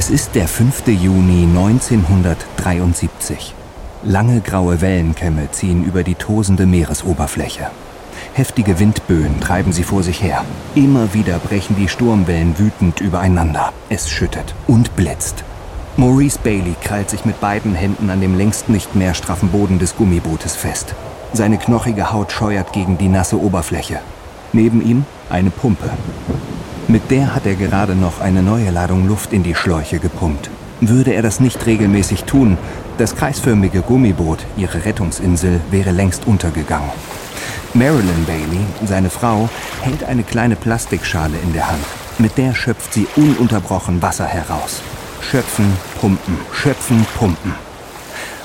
Es ist der 5. Juni 1973. Lange graue Wellenkämme ziehen über die tosende Meeresoberfläche. Heftige Windböen treiben sie vor sich her. Immer wieder brechen die Sturmwellen wütend übereinander. Es schüttet und blitzt. Maurice Bailey krallt sich mit beiden Händen an dem längst nicht mehr straffen Boden des Gummibootes fest. Seine knochige Haut scheuert gegen die nasse Oberfläche. Neben ihm eine Pumpe. Mit der hat er gerade noch eine neue Ladung Luft in die Schläuche gepumpt. Würde er das nicht regelmäßig tun, das kreisförmige Gummiboot, ihre Rettungsinsel, wäre längst untergegangen. Marilyn Bailey, seine Frau, hält eine kleine Plastikschale in der Hand. Mit der schöpft sie ununterbrochen Wasser heraus. Schöpfen, pumpen, schöpfen, pumpen.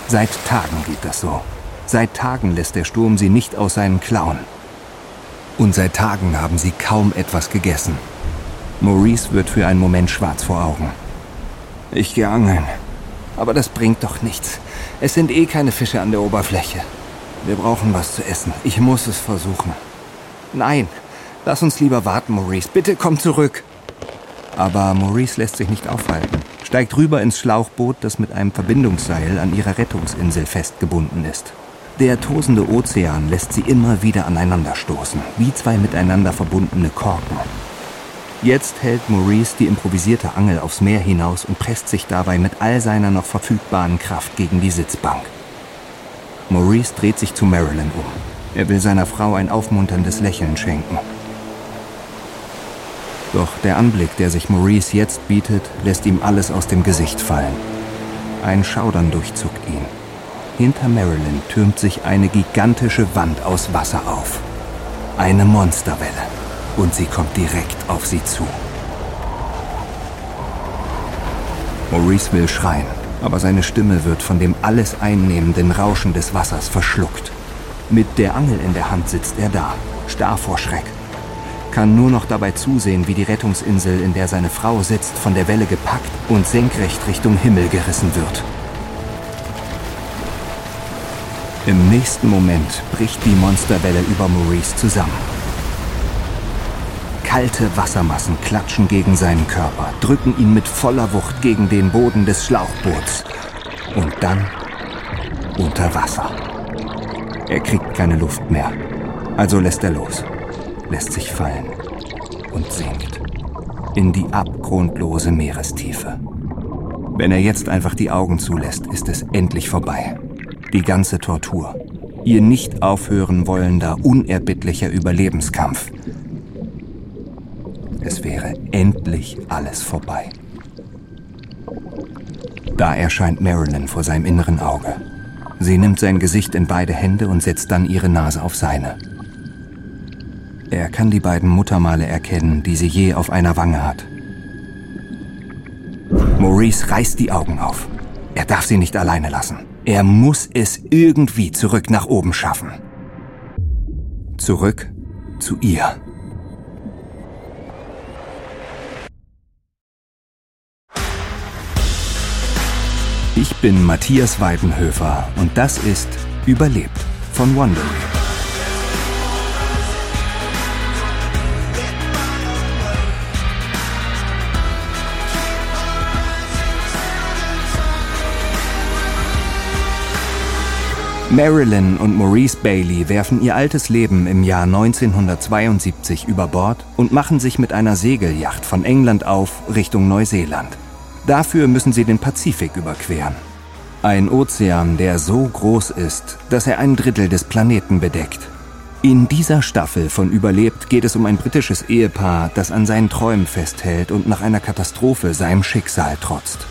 Seit Tagen geht das so. Seit Tagen lässt der Sturm sie nicht aus seinen Klauen. Und seit Tagen haben sie kaum etwas gegessen. Maurice wird für einen Moment schwarz vor Augen. Ich gehe angeln. Aber das bringt doch nichts. Es sind eh keine Fische an der Oberfläche. Wir brauchen was zu essen. Ich muss es versuchen. Nein, lass uns lieber warten, Maurice. Bitte komm zurück. Aber Maurice lässt sich nicht aufhalten, steigt rüber ins Schlauchboot, das mit einem Verbindungsseil an ihrer Rettungsinsel festgebunden ist. Der tosende Ozean lässt sie immer wieder aneinanderstoßen, wie zwei miteinander verbundene Korken. Jetzt hält Maurice die improvisierte Angel aufs Meer hinaus und presst sich dabei mit all seiner noch verfügbaren Kraft gegen die Sitzbank. Maurice dreht sich zu Marilyn um. Er will seiner Frau ein aufmunterndes Lächeln schenken. Doch der Anblick, der sich Maurice jetzt bietet, lässt ihm alles aus dem Gesicht fallen. Ein Schaudern durchzuckt ihn. Hinter Marilyn türmt sich eine gigantische Wand aus Wasser auf. Eine Monsterwelle. Und sie kommt direkt auf sie zu. Maurice will schreien, aber seine Stimme wird von dem alles einnehmenden Rauschen des Wassers verschluckt. Mit der Angel in der Hand sitzt er da, starr vor Schreck. Kann nur noch dabei zusehen, wie die Rettungsinsel, in der seine Frau sitzt, von der Welle gepackt und senkrecht Richtung Himmel gerissen wird. Im nächsten Moment bricht die Monsterwelle über Maurice zusammen. Kalte Wassermassen klatschen gegen seinen Körper, drücken ihn mit voller Wucht gegen den Boden des Schlauchboots. Und dann unter Wasser. Er kriegt keine Luft mehr. Also lässt er los, lässt sich fallen und sinkt in die abgrundlose Meerestiefe. Wenn er jetzt einfach die Augen zulässt, ist es endlich vorbei. Die ganze Tortur. Ihr nicht aufhören wollender, unerbittlicher Überlebenskampf. Es wäre endlich alles vorbei. Da erscheint Marilyn vor seinem inneren Auge. Sie nimmt sein Gesicht in beide Hände und setzt dann ihre Nase auf seine. Er kann die beiden Muttermale erkennen, die sie je auf einer Wange hat. Maurice reißt die Augen auf. Er darf sie nicht alleine lassen. Er muss es irgendwie zurück nach oben schaffen. Zurück zu ihr. Ich bin Matthias Weidenhöfer und das ist Überlebt von Wondery. Marilyn und Maurice Bailey werfen ihr altes Leben im Jahr 1972 über Bord und machen sich mit einer Segelyacht von England auf Richtung Neuseeland. Dafür müssen sie den Pazifik überqueren. Ein Ozean, der so groß ist, dass er ein Drittel des Planeten bedeckt. In dieser Staffel von Überlebt geht es um ein britisches Ehepaar, das an seinen Träumen festhält und nach einer Katastrophe seinem Schicksal trotzt.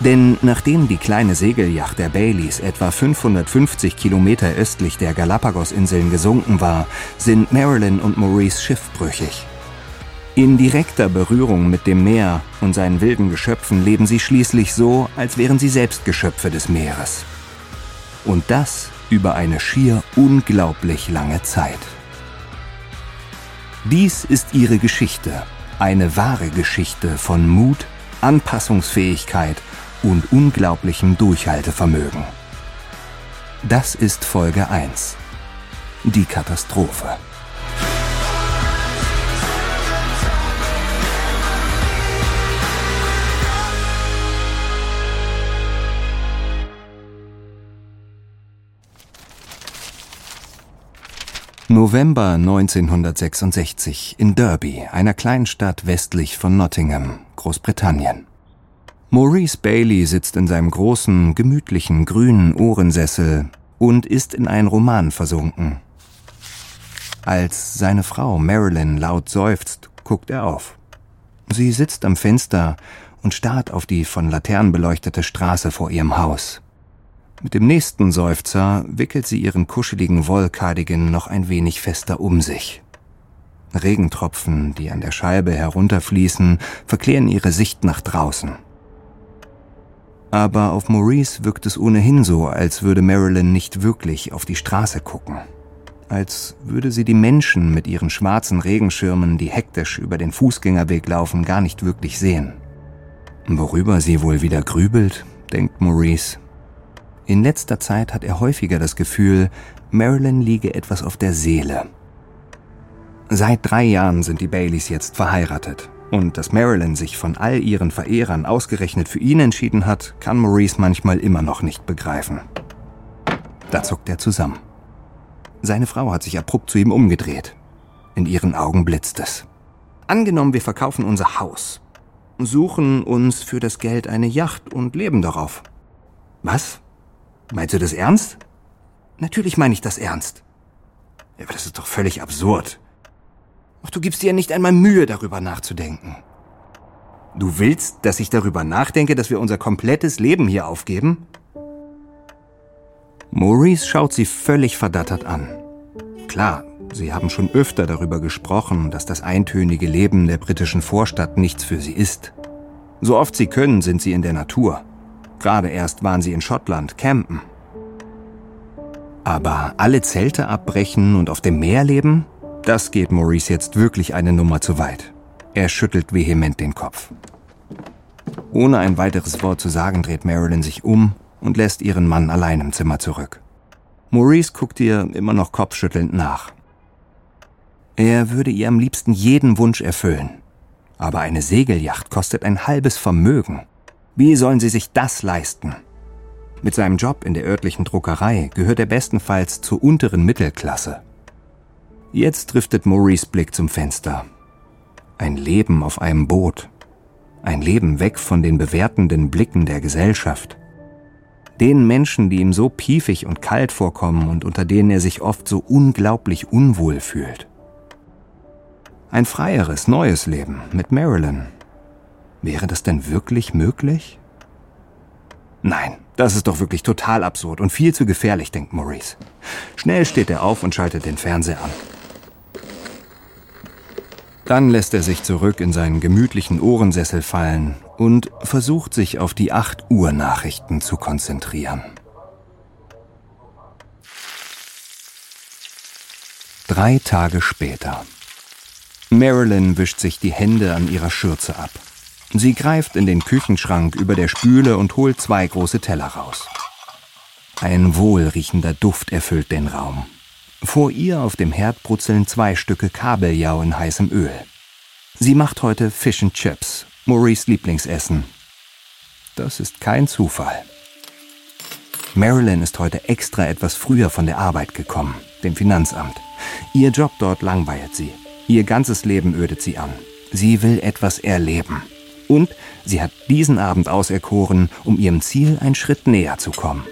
Denn nachdem die kleine Segelyacht der Baileys etwa 550 Kilometer östlich der Galapagos-Inseln gesunken war, sind Marilyn und Maurice schiffbrüchig. In direkter Berührung mit dem Meer und seinen wilden Geschöpfen leben sie schließlich so, als wären sie selbst Geschöpfe des Meeres. Und das über eine schier unglaublich lange Zeit. Dies ist ihre Geschichte, eine wahre Geschichte von Mut, Anpassungsfähigkeit und unglaublichem Durchhaltevermögen. Das ist Folge 1. Die Katastrophe. November 1966 in Derby, einer Kleinstadt westlich von Nottingham, Großbritannien. Maurice Bailey sitzt in seinem großen, gemütlichen, grünen Ohrensessel und ist in einen Roman versunken. Als seine Frau Marilyn laut seufzt, guckt er auf. Sie sitzt am Fenster und starrt auf die von Laternen beleuchtete Straße vor ihrem Haus. Mit dem nächsten Seufzer wickelt sie ihren kuscheligen Wollcardigan noch ein wenig fester um sich. Regentropfen, die an der Scheibe herunterfließen, verklären ihre Sicht nach draußen. Aber auf Maurice wirkt es ohnehin so, als würde Marilyn nicht wirklich auf die Straße gucken. Als würde sie die Menschen mit ihren schwarzen Regenschirmen, die hektisch über den Fußgängerweg laufen, gar nicht wirklich sehen. Worüber sie wohl wieder grübelt, denkt Maurice. In letzter Zeit hat er häufiger das Gefühl, Marilyn liege etwas auf der Seele. Seit drei Jahren sind die Baileys jetzt verheiratet. Und dass Marilyn sich von all ihren Verehrern ausgerechnet für ihn entschieden hat, kann Maurice manchmal immer noch nicht begreifen. Da zuckt er zusammen. Seine Frau hat sich abrupt zu ihm umgedreht. In ihren Augen blitzt es. Angenommen, wir verkaufen unser Haus, suchen uns für das Geld eine Yacht und leben darauf. Was? Meinst du das ernst? Natürlich meine ich das ernst. Ja, aber das ist doch völlig absurd. Ach, du gibst dir nicht einmal Mühe, darüber nachzudenken. Du willst, dass ich darüber nachdenke, dass wir unser komplettes Leben hier aufgeben? Maurice schaut sie völlig verdattert an. Klar, sie haben schon öfter darüber gesprochen, dass das eintönige Leben der britischen Vorstadt nichts für sie ist. So oft sie können, sind sie in der Natur. Gerade erst waren sie in Schottland, campen. Aber alle Zelte abbrechen und auf dem Meer leben? Das geht Maurice jetzt wirklich eine Nummer zu weit. Er schüttelt vehement den Kopf. Ohne ein weiteres Wort zu sagen, dreht Marilyn sich um und lässt ihren Mann allein im Zimmer zurück. Maurice guckt ihr immer noch kopfschüttelnd nach. Er würde ihr am liebsten jeden Wunsch erfüllen. Aber eine Segelyacht kostet ein halbes Vermögen. Wie sollen sie sich das leisten? Mit seinem Job in der örtlichen Druckerei gehört er bestenfalls zur unteren Mittelklasse. Jetzt driftet Maurice Blick zum Fenster. Ein Leben auf einem Boot. Ein Leben weg von den bewertenden Blicken der Gesellschaft den Menschen, die ihm so piefig und kalt vorkommen und unter denen er sich oft so unglaublich unwohl fühlt. Ein freieres, neues Leben mit Marilyn. Wäre das denn wirklich möglich? Nein, das ist doch wirklich total absurd und viel zu gefährlich, denkt Maurice. Schnell steht er auf und schaltet den Fernseher an. Dann lässt er sich zurück in seinen gemütlichen Ohrensessel fallen und versucht sich auf die 8 Uhr Nachrichten zu konzentrieren. Drei Tage später. Marilyn wischt sich die Hände an ihrer Schürze ab. Sie greift in den Küchenschrank über der Spüle und holt zwei große Teller raus. Ein wohlriechender Duft erfüllt den Raum. Vor ihr auf dem Herd brutzeln zwei Stücke Kabeljau in heißem Öl. Sie macht heute Fish and Chips, Maurice Lieblingsessen. Das ist kein Zufall. Marilyn ist heute extra etwas früher von der Arbeit gekommen, dem Finanzamt. Ihr Job dort langweilt sie. Ihr ganzes Leben ödet sie an. Sie will etwas erleben. Und sie hat diesen Abend auserkoren, um ihrem Ziel einen Schritt näher zu kommen.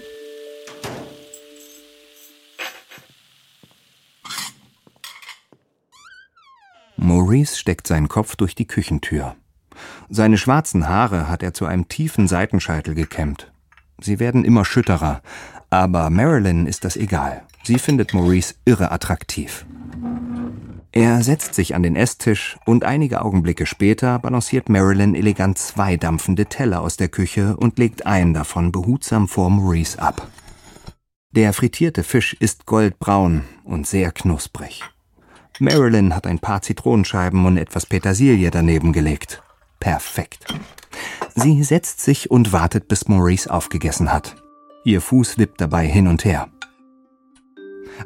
Maurice steckt seinen Kopf durch die Küchentür. Seine schwarzen Haare hat er zu einem tiefen Seitenscheitel gekämmt. Sie werden immer schütterer, aber Marilyn ist das egal. Sie findet Maurice irre attraktiv. Er setzt sich an den Esstisch und einige Augenblicke später balanciert Marilyn elegant zwei dampfende Teller aus der Küche und legt einen davon behutsam vor Maurice ab. Der frittierte Fisch ist goldbraun und sehr knusprig. Marilyn hat ein paar Zitronenscheiben und etwas Petersilie daneben gelegt. Perfekt. Sie setzt sich und wartet, bis Maurice aufgegessen hat. Ihr Fuß wippt dabei hin und her.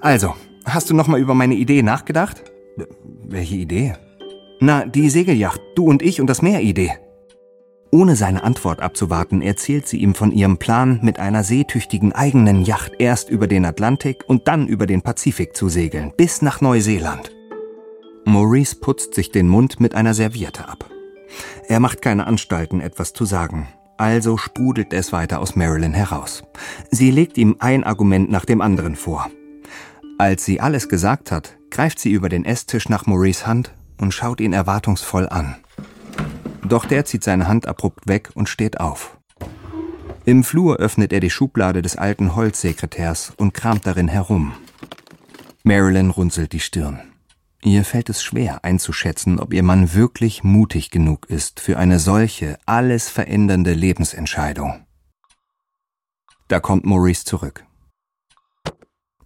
Also, hast du noch mal über meine Idee nachgedacht? Welche Idee? Na, die Segelyacht, du und ich und das Meer-Idee. Ohne seine Antwort abzuwarten, erzählt sie ihm von ihrem Plan, mit einer seetüchtigen eigenen Yacht erst über den Atlantik und dann über den Pazifik zu segeln, bis nach Neuseeland. Maurice putzt sich den Mund mit einer Serviette ab. Er macht keine Anstalten, etwas zu sagen. Also sprudelt es weiter aus Marilyn heraus. Sie legt ihm ein Argument nach dem anderen vor. Als sie alles gesagt hat, greift sie über den Esstisch nach Maurice Hand und schaut ihn erwartungsvoll an. Doch der zieht seine Hand abrupt weg und steht auf. Im Flur öffnet er die Schublade des alten Holzsekretärs und kramt darin herum. Marilyn runzelt die Stirn. Ihr fällt es schwer einzuschätzen, ob ihr Mann wirklich mutig genug ist für eine solche, alles verändernde Lebensentscheidung. Da kommt Maurice zurück.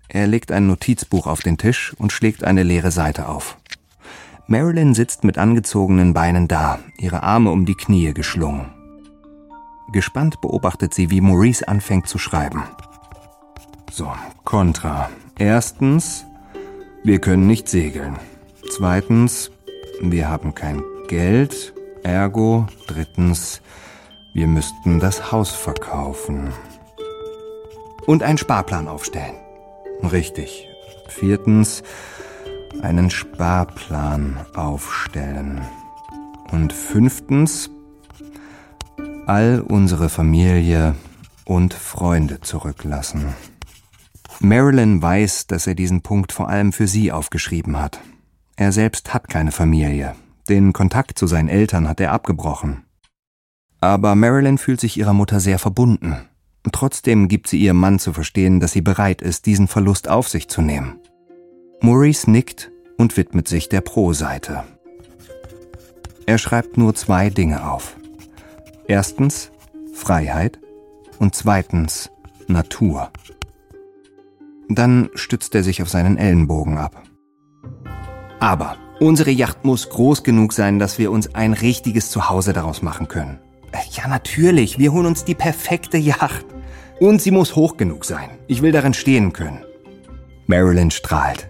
Er legt ein Notizbuch auf den Tisch und schlägt eine leere Seite auf. Marilyn sitzt mit angezogenen Beinen da, ihre Arme um die Knie geschlungen. Gespannt beobachtet sie, wie Maurice anfängt zu schreiben. So, Kontra. Erstens, wir können nicht segeln. Zweitens, wir haben kein Geld. Ergo, drittens, wir müssten das Haus verkaufen. Und einen Sparplan aufstellen. Richtig. Viertens, einen Sparplan aufstellen. Und fünftens, all unsere Familie und Freunde zurücklassen. Marilyn weiß, dass er diesen Punkt vor allem für sie aufgeschrieben hat. Er selbst hat keine Familie. Den Kontakt zu seinen Eltern hat er abgebrochen. Aber Marilyn fühlt sich ihrer Mutter sehr verbunden. Trotzdem gibt sie ihrem Mann zu verstehen, dass sie bereit ist, diesen Verlust auf sich zu nehmen. Maurice nickt und widmet sich der Pro-Seite. Er schreibt nur zwei Dinge auf. Erstens Freiheit und zweitens Natur. Dann stützt er sich auf seinen Ellenbogen ab. Aber unsere Yacht muss groß genug sein, dass wir uns ein richtiges Zuhause daraus machen können. Ja, natürlich, wir holen uns die perfekte Yacht. Und sie muss hoch genug sein. Ich will darin stehen können. Marilyn strahlt.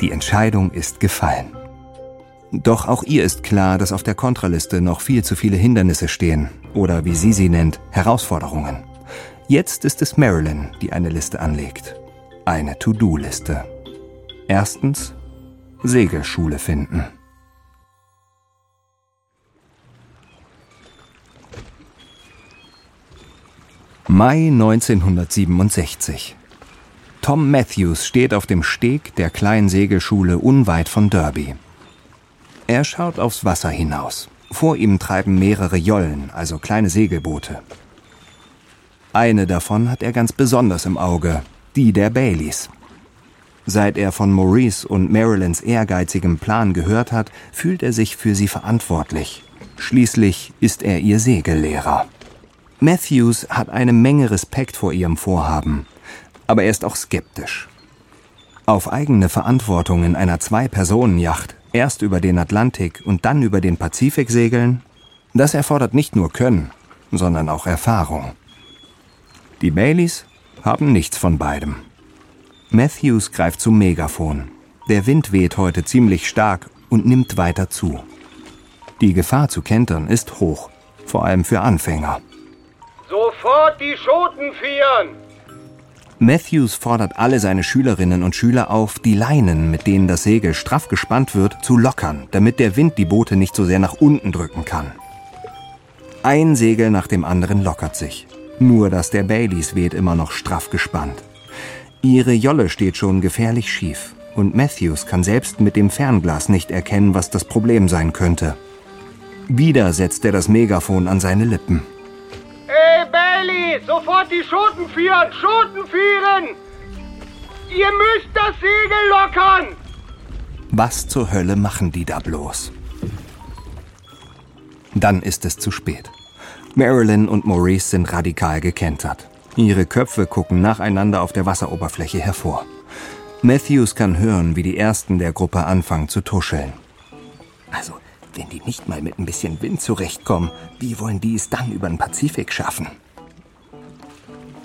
Die Entscheidung ist gefallen. Doch auch ihr ist klar, dass auf der Kontraliste noch viel zu viele Hindernisse stehen, oder wie sie sie nennt, Herausforderungen. Jetzt ist es Marilyn, die eine Liste anlegt. Eine To-Do-Liste. Erstens Segelschule finden. Mai 1967 Tom Matthews steht auf dem Steg der kleinen Segelschule unweit von Derby. Er schaut aufs Wasser hinaus. Vor ihm treiben mehrere Jollen, also kleine Segelboote. Eine davon hat er ganz besonders im Auge, die der Baileys. Seit er von Maurice und Marilyns ehrgeizigem Plan gehört hat, fühlt er sich für sie verantwortlich. Schließlich ist er ihr Segellehrer. Matthews hat eine Menge Respekt vor ihrem Vorhaben aber er ist auch skeptisch. Auf eigene Verantwortung in einer Zwei-Personen-Yacht erst über den Atlantik und dann über den Pazifik segeln, das erfordert nicht nur Können, sondern auch Erfahrung. Die Baileys haben nichts von beidem. Matthews greift zum Megafon. Der Wind weht heute ziemlich stark und nimmt weiter zu. Die Gefahr zu kentern ist hoch, vor allem für Anfänger. Sofort die Schoten vieren! Matthews fordert alle seine Schülerinnen und Schüler auf, die Leinen, mit denen das Segel straff gespannt wird, zu lockern, damit der Wind die Boote nicht so sehr nach unten drücken kann. Ein Segel nach dem anderen lockert sich. Nur dass der Baileys weht immer noch straff gespannt. Ihre Jolle steht schon gefährlich schief und Matthews kann selbst mit dem Fernglas nicht erkennen, was das Problem sein könnte. Wieder setzt er das Megafon an seine Lippen. Bailey, sofort die Schoten führen! Schoten führen! Ihr müsst das Segel lockern! Was zur Hölle machen die da bloß? Dann ist es zu spät. Marilyn und Maurice sind radikal gekentert. Ihre Köpfe gucken nacheinander auf der Wasseroberfläche hervor. Matthews kann hören, wie die ersten der Gruppe anfangen zu tuscheln. Also, wenn die nicht mal mit ein bisschen Wind zurechtkommen, wie wollen die es dann über den Pazifik schaffen?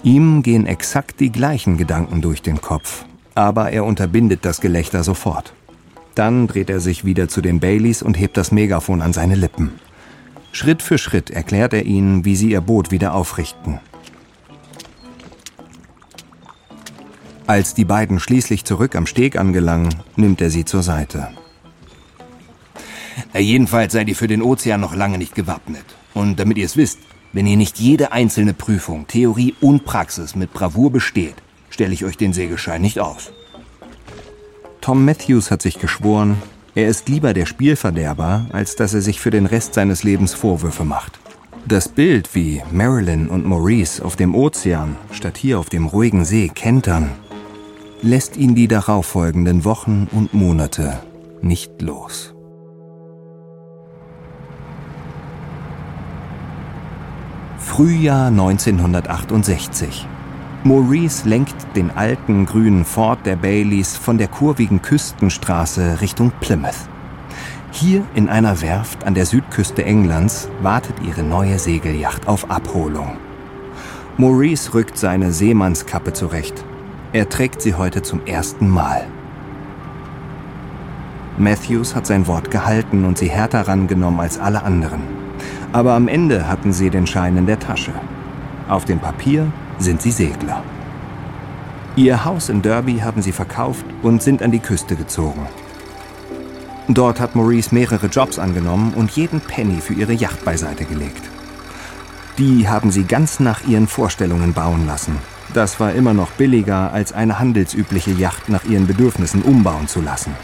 Ihm gehen exakt die gleichen Gedanken durch den Kopf, aber er unterbindet das Gelächter sofort. Dann dreht er sich wieder zu den Baileys und hebt das Megafon an seine Lippen. Schritt für Schritt erklärt er ihnen, wie sie ihr Boot wieder aufrichten. Als die beiden schließlich zurück am Steg angelangen, nimmt er sie zur Seite. Na, jedenfalls seid ihr für den Ozean noch lange nicht gewappnet. Und damit ihr es wisst, wenn ihr nicht jede einzelne Prüfung, Theorie und Praxis mit Bravour besteht, stelle ich euch den Segelschein nicht aus. Tom Matthews hat sich geschworen, er ist lieber der Spielverderber, als dass er sich für den Rest seines Lebens Vorwürfe macht. Das Bild, wie Marilyn und Maurice auf dem Ozean statt hier auf dem ruhigen See kentern, lässt ihn die darauffolgenden Wochen und Monate nicht los. Frühjahr 1968. Maurice lenkt den alten grünen Ford der Baileys von der kurvigen Küstenstraße Richtung Plymouth. Hier in einer Werft an der Südküste Englands wartet ihre neue Segelyacht auf Abholung. Maurice rückt seine Seemannskappe zurecht. Er trägt sie heute zum ersten Mal. Matthews hat sein Wort gehalten und sie härter rangenommen als alle anderen. Aber am Ende hatten sie den Schein in der Tasche. Auf dem Papier sind sie Segler. Ihr Haus in Derby haben sie verkauft und sind an die Küste gezogen. Dort hat Maurice mehrere Jobs angenommen und jeden Penny für ihre Yacht beiseite gelegt. Die haben sie ganz nach ihren Vorstellungen bauen lassen. Das war immer noch billiger, als eine handelsübliche Yacht nach ihren Bedürfnissen umbauen zu lassen.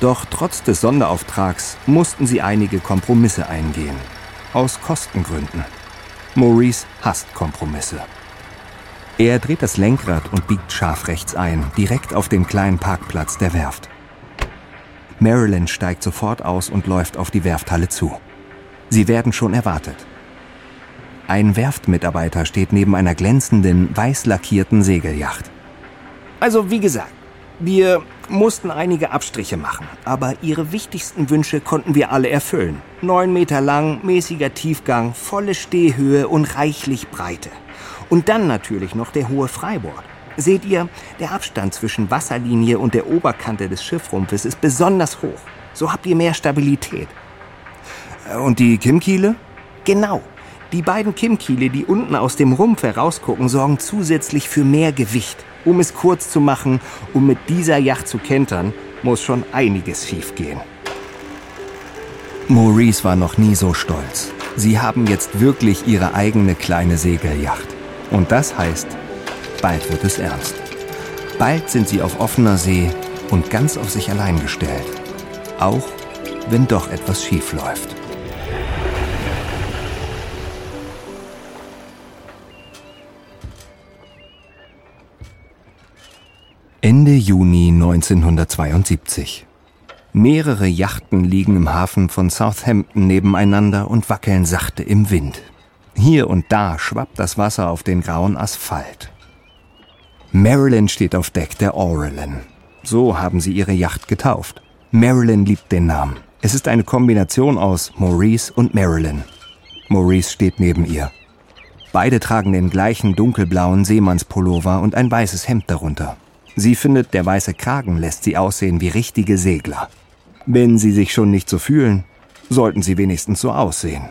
Doch trotz des Sonderauftrags mussten sie einige Kompromisse eingehen. Aus Kostengründen. Maurice hasst Kompromisse. Er dreht das Lenkrad und biegt scharf rechts ein, direkt auf dem kleinen Parkplatz der Werft. Marilyn steigt sofort aus und läuft auf die Werfthalle zu. Sie werden schon erwartet. Ein Werftmitarbeiter steht neben einer glänzenden, weiß lackierten Segelyacht. Also wie gesagt, wir mussten einige Abstriche machen, aber Ihre wichtigsten Wünsche konnten wir alle erfüllen. Neun Meter lang, mäßiger Tiefgang, volle Stehhöhe und reichlich Breite. Und dann natürlich noch der hohe Freibord. Seht ihr, der Abstand zwischen Wasserlinie und der Oberkante des Schiffrumpfes ist besonders hoch. So habt ihr mehr Stabilität. Äh, und die Kimmkiele? Genau. Die beiden Kimmkiele, die unten aus dem Rumpf herausgucken, sorgen zusätzlich für mehr Gewicht. Um es kurz zu machen, um mit dieser Yacht zu kentern, muss schon einiges schiefgehen. Maurice war noch nie so stolz. Sie haben jetzt wirklich ihre eigene kleine Segelyacht. Und das heißt, bald wird es ernst. Bald sind sie auf offener See und ganz auf sich allein gestellt. Auch wenn doch etwas schief läuft. Ende Juni 1972. Mehrere Yachten liegen im Hafen von Southampton nebeneinander und wackeln sachte im Wind. Hier und da schwappt das Wasser auf den grauen Asphalt. Marilyn steht auf Deck der Aurelin. So haben sie ihre Yacht getauft. Marilyn liebt den Namen. Es ist eine Kombination aus Maurice und Marilyn. Maurice steht neben ihr. Beide tragen den gleichen dunkelblauen Seemannspullover und ein weißes Hemd darunter. Sie findet, der weiße Kragen lässt sie aussehen wie richtige Segler. Wenn sie sich schon nicht so fühlen, sollten sie wenigstens so aussehen.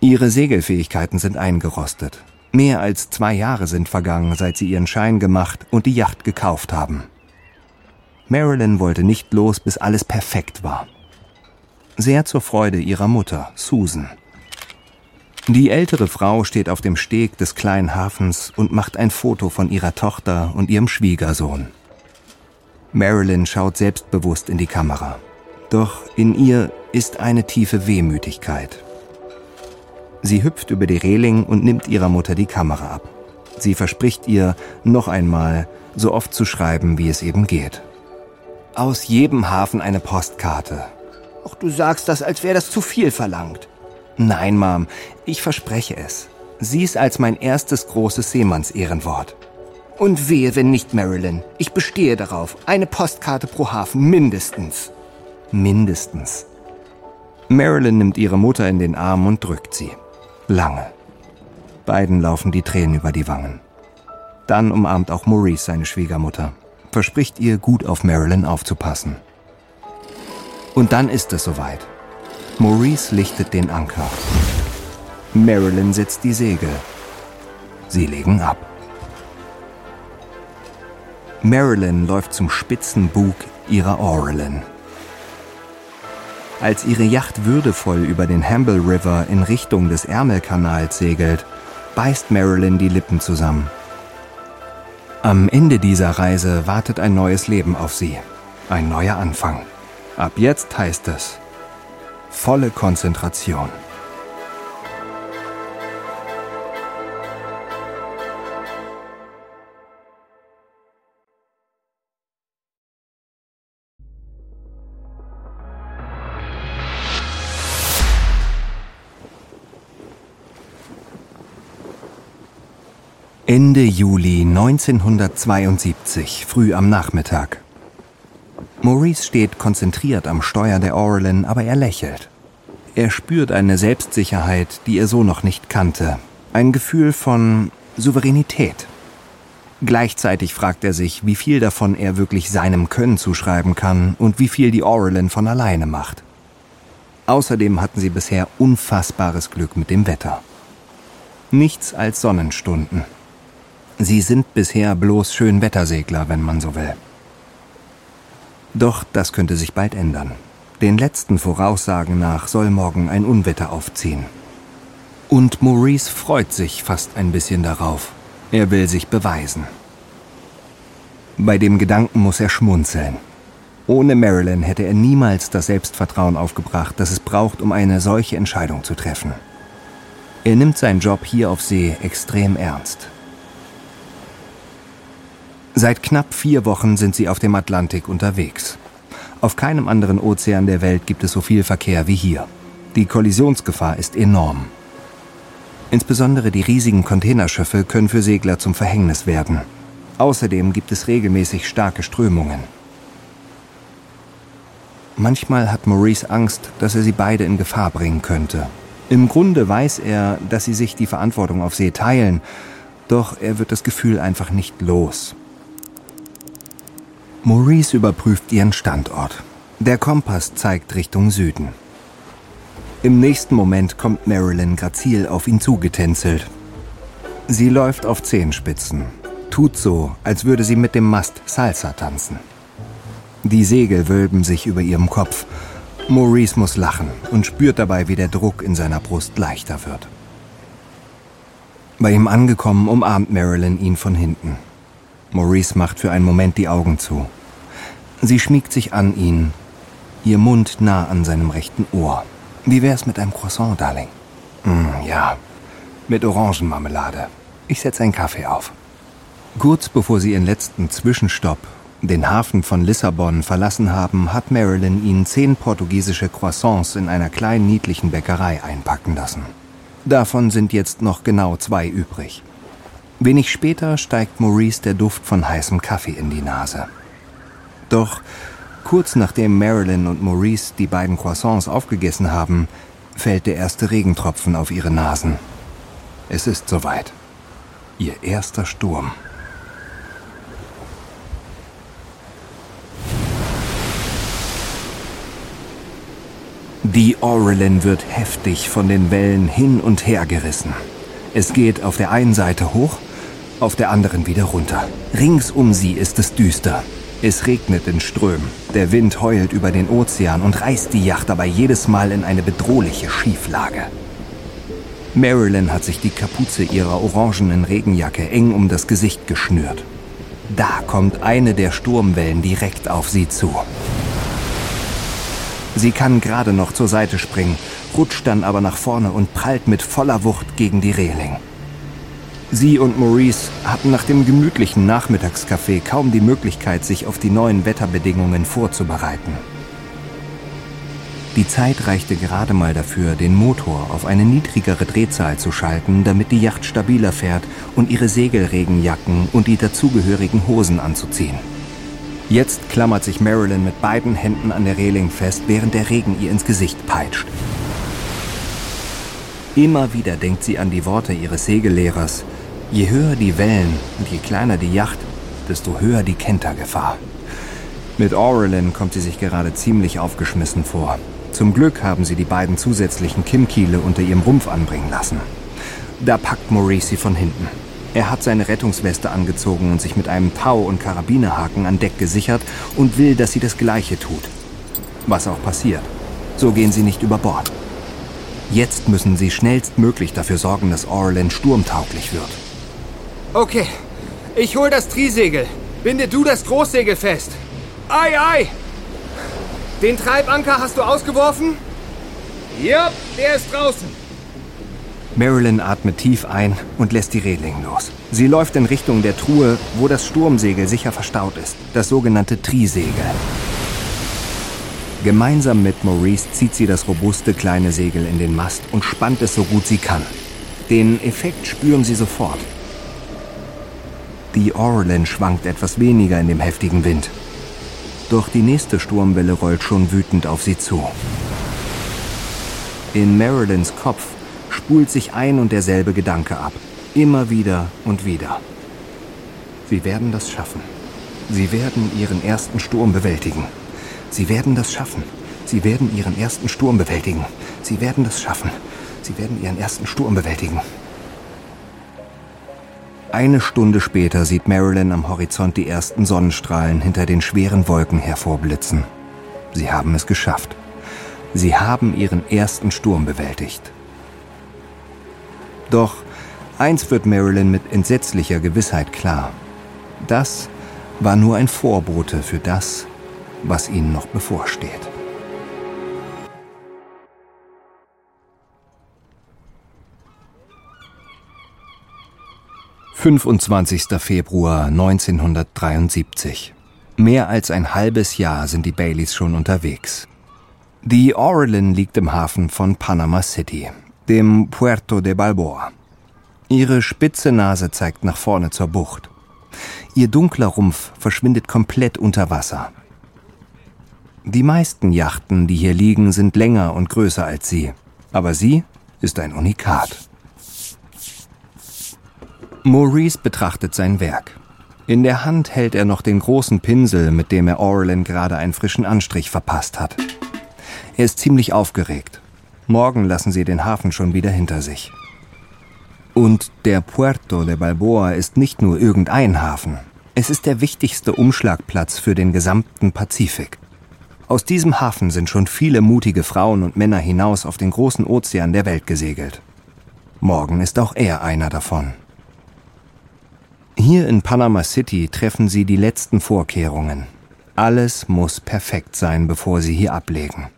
Ihre Segelfähigkeiten sind eingerostet. Mehr als zwei Jahre sind vergangen, seit sie ihren Schein gemacht und die Yacht gekauft haben. Marilyn wollte nicht los, bis alles perfekt war. Sehr zur Freude ihrer Mutter, Susan. Die ältere Frau steht auf dem Steg des kleinen Hafens und macht ein Foto von ihrer Tochter und ihrem Schwiegersohn. Marilyn schaut selbstbewusst in die Kamera. Doch in ihr ist eine tiefe Wehmütigkeit. Sie hüpft über die Reling und nimmt ihrer Mutter die Kamera ab. Sie verspricht ihr, noch einmal so oft zu schreiben, wie es eben geht. Aus jedem Hafen eine Postkarte. Ach, du sagst das, als wäre das zu viel verlangt. Nein, Mom, ich verspreche es. Sieh's als mein erstes großes Seemannsehrenwort. Und wehe, wenn nicht, Marilyn. Ich bestehe darauf. Eine Postkarte pro Hafen, mindestens. Mindestens. Marilyn nimmt ihre Mutter in den Arm und drückt sie. Lange. Beiden laufen die Tränen über die Wangen. Dann umarmt auch Maurice seine Schwiegermutter, verspricht ihr, gut auf Marilyn aufzupassen. Und dann ist es soweit. Maurice lichtet den Anker. Marilyn setzt die Segel. Sie legen ab. Marilyn läuft zum spitzen Bug ihrer Orlin. Als ihre Yacht würdevoll über den Hamble River in Richtung des Ärmelkanals segelt, beißt Marilyn die Lippen zusammen. Am Ende dieser Reise wartet ein neues Leben auf sie. Ein neuer Anfang. Ab jetzt heißt es volle Konzentration. Ende Juli 1972, früh am Nachmittag. Maurice steht konzentriert am Steuer der Orlin, aber er lächelt. Er spürt eine Selbstsicherheit, die er so noch nicht kannte. Ein Gefühl von Souveränität. Gleichzeitig fragt er sich, wie viel davon er wirklich seinem Können zuschreiben kann und wie viel die Orlin von alleine macht. Außerdem hatten sie bisher unfassbares Glück mit dem Wetter. Nichts als Sonnenstunden. Sie sind bisher bloß Schönwettersegler, wenn man so will. Doch das könnte sich bald ändern. Den letzten Voraussagen nach soll morgen ein Unwetter aufziehen. Und Maurice freut sich fast ein bisschen darauf. Er will sich beweisen. Bei dem Gedanken muss er schmunzeln. Ohne Marilyn hätte er niemals das Selbstvertrauen aufgebracht, das es braucht, um eine solche Entscheidung zu treffen. Er nimmt seinen Job hier auf See extrem ernst. Seit knapp vier Wochen sind sie auf dem Atlantik unterwegs. Auf keinem anderen Ozean der Welt gibt es so viel Verkehr wie hier. Die Kollisionsgefahr ist enorm. Insbesondere die riesigen Containerschiffe können für Segler zum Verhängnis werden. Außerdem gibt es regelmäßig starke Strömungen. Manchmal hat Maurice Angst, dass er sie beide in Gefahr bringen könnte. Im Grunde weiß er, dass sie sich die Verantwortung auf See teilen, doch er wird das Gefühl einfach nicht los. Maurice überprüft ihren Standort. Der Kompass zeigt Richtung Süden. Im nächsten Moment kommt Marilyn grazil auf ihn zugetänzelt. Sie läuft auf Zehenspitzen, tut so, als würde sie mit dem Mast Salsa tanzen. Die Segel wölben sich über ihrem Kopf. Maurice muss lachen und spürt dabei, wie der Druck in seiner Brust leichter wird. Bei ihm angekommen, umarmt Marilyn ihn von hinten. Maurice macht für einen Moment die Augen zu. Sie schmiegt sich an ihn, ihr Mund nah an seinem rechten Ohr. Wie wär's mit einem Croissant, Darling? Mm, ja, mit Orangenmarmelade. Ich setze einen Kaffee auf. Kurz bevor sie ihren letzten Zwischenstopp, den Hafen von Lissabon, verlassen haben, hat Marilyn ihnen zehn portugiesische Croissants in einer kleinen niedlichen Bäckerei einpacken lassen. Davon sind jetzt noch genau zwei übrig. Wenig später steigt Maurice der Duft von heißem Kaffee in die Nase. Doch kurz nachdem Marilyn und Maurice die beiden Croissants aufgegessen haben, fällt der erste Regentropfen auf ihre Nasen. Es ist soweit. Ihr erster Sturm. Die Orelin wird heftig von den Wellen hin und her gerissen. Es geht auf der einen Seite hoch, auf der anderen wieder runter. Rings um sie ist es düster. Es regnet in Strömen. Der Wind heult über den Ozean und reißt die Yacht dabei jedes Mal in eine bedrohliche Schieflage. Marilyn hat sich die Kapuze ihrer orangenen Regenjacke eng um das Gesicht geschnürt. Da kommt eine der Sturmwellen direkt auf sie zu. Sie kann gerade noch zur Seite springen, rutscht dann aber nach vorne und prallt mit voller Wucht gegen die Reling. Sie und Maurice hatten nach dem gemütlichen Nachmittagskaffee kaum die Möglichkeit, sich auf die neuen Wetterbedingungen vorzubereiten. Die Zeit reichte gerade mal dafür, den Motor auf eine niedrigere Drehzahl zu schalten, damit die Yacht stabiler fährt und ihre Segelregenjacken und die dazugehörigen Hosen anzuziehen. Jetzt klammert sich Marilyn mit beiden Händen an der Reling fest, während der Regen ihr ins Gesicht peitscht. Immer wieder denkt sie an die Worte ihres Segellehrers. Je höher die Wellen und je kleiner die Yacht, desto höher die Kentergefahr. Mit Aurelin kommt sie sich gerade ziemlich aufgeschmissen vor. Zum Glück haben sie die beiden zusätzlichen Kimmkiele unter ihrem Rumpf anbringen lassen. Da packt Maurice sie von hinten. Er hat seine Rettungsweste angezogen und sich mit einem Tau- und Karabinerhaken an Deck gesichert und will, dass sie das Gleiche tut. Was auch passiert. So gehen sie nicht über Bord. Jetzt müssen sie schnellstmöglich dafür sorgen, dass Orland sturmtauglich wird. Okay, ich hol das Trisegel. Binde du das Großsegel fest. Ei, ei! Den Treibanker hast du ausgeworfen? Ja, der ist draußen. Marilyn atmet tief ein und lässt die Reling los. Sie läuft in Richtung der Truhe, wo das Sturmsegel sicher verstaut ist, das sogenannte Trisegel. Gemeinsam mit Maurice zieht sie das robuste kleine Segel in den Mast und spannt es so gut sie kann. Den Effekt spüren sie sofort. Die Orlan schwankt etwas weniger in dem heftigen Wind. Doch die nächste Sturmwelle rollt schon wütend auf sie zu. In Marilyns Kopf spult sich ein und derselbe Gedanke ab. Immer wieder und wieder. Sie werden das schaffen. Sie werden ihren ersten Sturm bewältigen. Sie werden das schaffen. Sie werden ihren ersten Sturm bewältigen. Sie werden das schaffen. Sie werden ihren ersten Sturm bewältigen. Eine Stunde später sieht Marilyn am Horizont die ersten Sonnenstrahlen hinter den schweren Wolken hervorblitzen. Sie haben es geschafft. Sie haben ihren ersten Sturm bewältigt. Doch eins wird Marilyn mit entsetzlicher Gewissheit klar. Das war nur ein Vorbote für das, was ihnen noch bevorsteht. 25. Februar 1973. Mehr als ein halbes Jahr sind die Baileys schon unterwegs. Die Orlin liegt im Hafen von Panama City, dem Puerto de Balboa. Ihre spitze Nase zeigt nach vorne zur Bucht. Ihr dunkler Rumpf verschwindet komplett unter Wasser. Die meisten Yachten, die hier liegen, sind länger und größer als sie. Aber sie ist ein Unikat. Maurice betrachtet sein Werk. In der Hand hält er noch den großen Pinsel, mit dem er Orlin gerade einen frischen Anstrich verpasst hat. Er ist ziemlich aufgeregt. Morgen lassen sie den Hafen schon wieder hinter sich. Und der Puerto de Balboa ist nicht nur irgendein Hafen. Es ist der wichtigste Umschlagplatz für den gesamten Pazifik. Aus diesem Hafen sind schon viele mutige Frauen und Männer hinaus auf den großen Ozean der Welt gesegelt. Morgen ist auch er einer davon. Hier in Panama City treffen sie die letzten Vorkehrungen. Alles muss perfekt sein, bevor sie hier ablegen.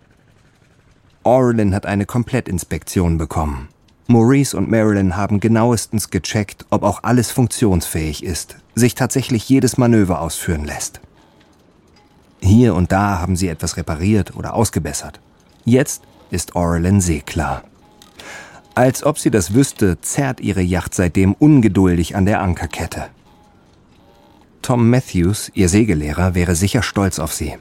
Orlin hat eine Komplettinspektion bekommen. Maurice und Marilyn haben genauestens gecheckt, ob auch alles funktionsfähig ist, sich tatsächlich jedes Manöver ausführen lässt. Hier und da haben sie etwas repariert oder ausgebessert. Jetzt ist Orlin seeklar. Als ob sie das wüsste, zerrt ihre Yacht seitdem ungeduldig an der Ankerkette. Tom Matthews, ihr Segellehrer, wäre sicher stolz auf sie.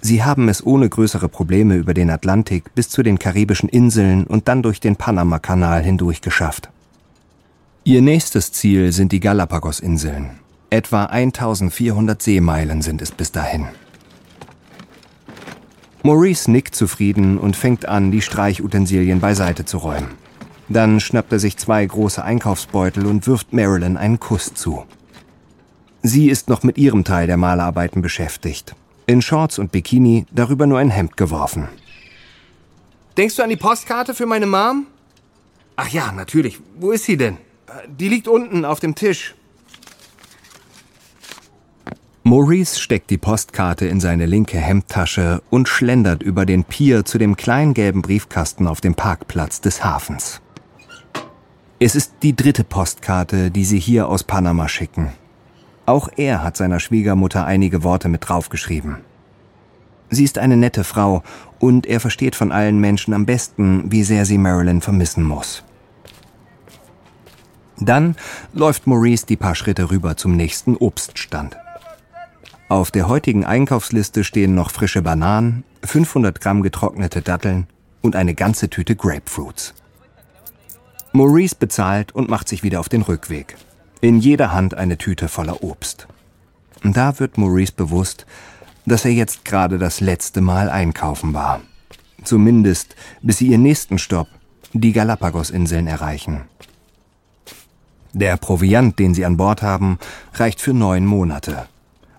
Sie haben es ohne größere Probleme über den Atlantik bis zu den karibischen Inseln und dann durch den Panamakanal hindurch geschafft. Ihr nächstes Ziel sind die Galapagos-Inseln. Etwa 1400 Seemeilen sind es bis dahin. Maurice nickt zufrieden und fängt an, die Streichutensilien beiseite zu räumen. Dann schnappt er sich zwei große Einkaufsbeutel und wirft Marilyn einen Kuss zu. Sie ist noch mit ihrem Teil der Malarbeiten beschäftigt. In Shorts und Bikini, darüber nur ein Hemd geworfen. Denkst du an die Postkarte für meine Mom? Ach ja, natürlich. Wo ist sie denn? Die liegt unten auf dem Tisch. Maurice steckt die Postkarte in seine linke Hemdtasche und schlendert über den Pier zu dem kleinen gelben Briefkasten auf dem Parkplatz des Hafens. Es ist die dritte Postkarte, die sie hier aus Panama schicken. Auch er hat seiner Schwiegermutter einige Worte mit draufgeschrieben. Sie ist eine nette Frau und er versteht von allen Menschen am besten, wie sehr sie Marilyn vermissen muss. Dann läuft Maurice die paar Schritte rüber zum nächsten Obststand. Auf der heutigen Einkaufsliste stehen noch frische Bananen, 500 Gramm getrocknete Datteln und eine ganze Tüte Grapefruits. Maurice bezahlt und macht sich wieder auf den Rückweg. In jeder Hand eine Tüte voller Obst. Da wird Maurice bewusst, dass er jetzt gerade das letzte Mal einkaufen war. Zumindest bis sie ihren nächsten Stopp, die Galapagosinseln, erreichen. Der Proviant, den sie an Bord haben, reicht für neun Monate.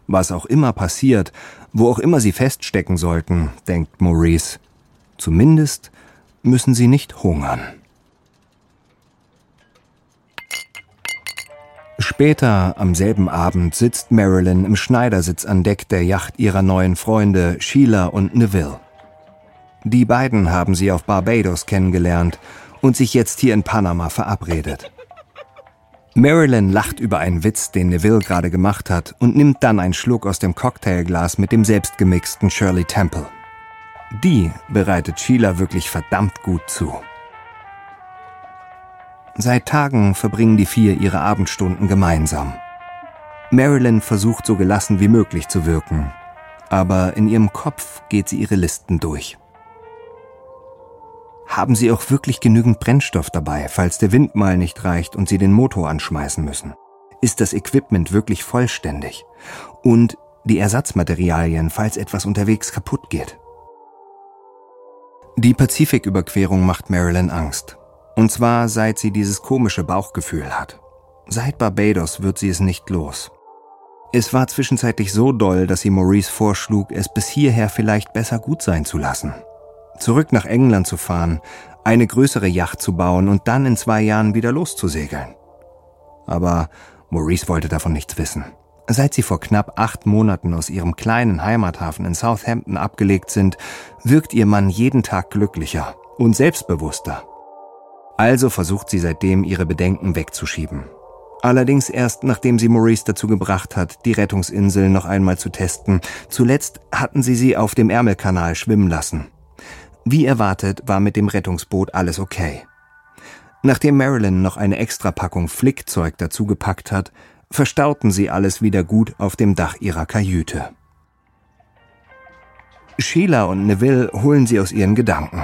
Was auch immer passiert, wo auch immer sie feststecken sollten, denkt Maurice, zumindest müssen sie nicht hungern. Später am selben Abend sitzt Marilyn im Schneidersitz an Deck der Yacht ihrer neuen Freunde Sheila und Neville. Die beiden haben sie auf Barbados kennengelernt und sich jetzt hier in Panama verabredet. Marilyn lacht über einen Witz, den Neville gerade gemacht hat, und nimmt dann einen Schluck aus dem Cocktailglas mit dem selbstgemixten Shirley Temple. Die bereitet Sheila wirklich verdammt gut zu. Seit Tagen verbringen die vier ihre Abendstunden gemeinsam. Marilyn versucht so gelassen wie möglich zu wirken, aber in ihrem Kopf geht sie ihre Listen durch. Haben sie auch wirklich genügend Brennstoff dabei, falls der Wind mal nicht reicht und sie den Motor anschmeißen müssen? Ist das Equipment wirklich vollständig? Und die Ersatzmaterialien, falls etwas unterwegs kaputt geht? Die Pazifiküberquerung macht Marilyn Angst. Und zwar seit sie dieses komische Bauchgefühl hat. Seit Barbados wird sie es nicht los. Es war zwischenzeitlich so doll, dass sie Maurice vorschlug, es bis hierher vielleicht besser gut sein zu lassen. Zurück nach England zu fahren, eine größere Yacht zu bauen und dann in zwei Jahren wieder loszusegeln. Aber Maurice wollte davon nichts wissen. Seit sie vor knapp acht Monaten aus ihrem kleinen Heimathafen in Southampton abgelegt sind, wirkt ihr Mann jeden Tag glücklicher und selbstbewusster. Also versucht sie seitdem, ihre Bedenken wegzuschieben. Allerdings erst nachdem sie Maurice dazu gebracht hat, die Rettungsinsel noch einmal zu testen. Zuletzt hatten sie sie auf dem Ärmelkanal schwimmen lassen. Wie erwartet war mit dem Rettungsboot alles okay. Nachdem Marilyn noch eine Extrapackung Flickzeug dazu gepackt hat, verstauten sie alles wieder gut auf dem Dach ihrer Kajüte. Sheila und Neville holen sie aus ihren Gedanken.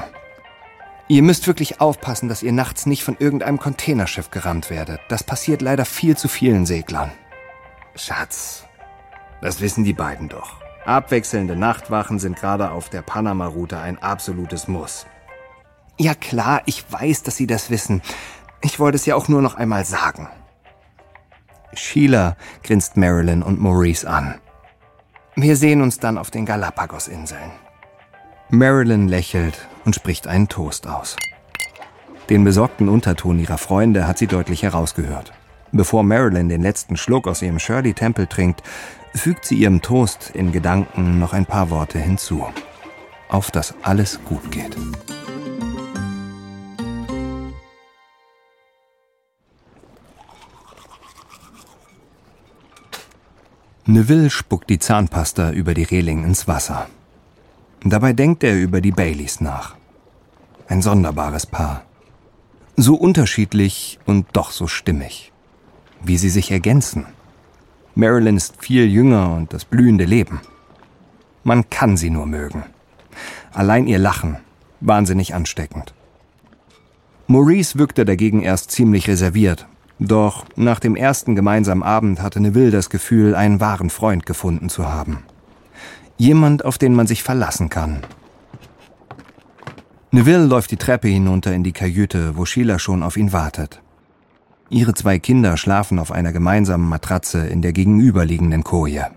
Ihr müsst wirklich aufpassen, dass ihr nachts nicht von irgendeinem Containerschiff gerammt werdet. Das passiert leider viel zu vielen Seglern. Schatz, das wissen die beiden doch. Abwechselnde Nachtwachen sind gerade auf der Panama-Route ein absolutes Muss. Ja klar, ich weiß, dass Sie das wissen. Ich wollte es ja auch nur noch einmal sagen. Sheila grinst Marilyn und Maurice an. Wir sehen uns dann auf den Galapagos-Inseln. Marilyn lächelt und spricht einen Toast aus. Den besorgten Unterton ihrer Freunde hat sie deutlich herausgehört. Bevor Marilyn den letzten Schluck aus ihrem Shirley Temple trinkt, fügt sie ihrem Toast in Gedanken noch ein paar Worte hinzu. Auf dass alles gut geht. Neville spuckt die Zahnpasta über die Reling ins Wasser. Dabei denkt er über die Baileys nach. Ein sonderbares Paar. So unterschiedlich und doch so stimmig. Wie sie sich ergänzen. Marilyn ist viel jünger und das blühende Leben. Man kann sie nur mögen. Allein ihr Lachen, wahnsinnig ansteckend. Maurice wirkte dagegen erst ziemlich reserviert. Doch nach dem ersten gemeinsamen Abend hatte Neville das Gefühl, einen wahren Freund gefunden zu haben. Jemand, auf den man sich verlassen kann. Neville läuft die Treppe hinunter in die Kajüte, wo Sheila schon auf ihn wartet. Ihre zwei Kinder schlafen auf einer gemeinsamen Matratze in der gegenüberliegenden Koje.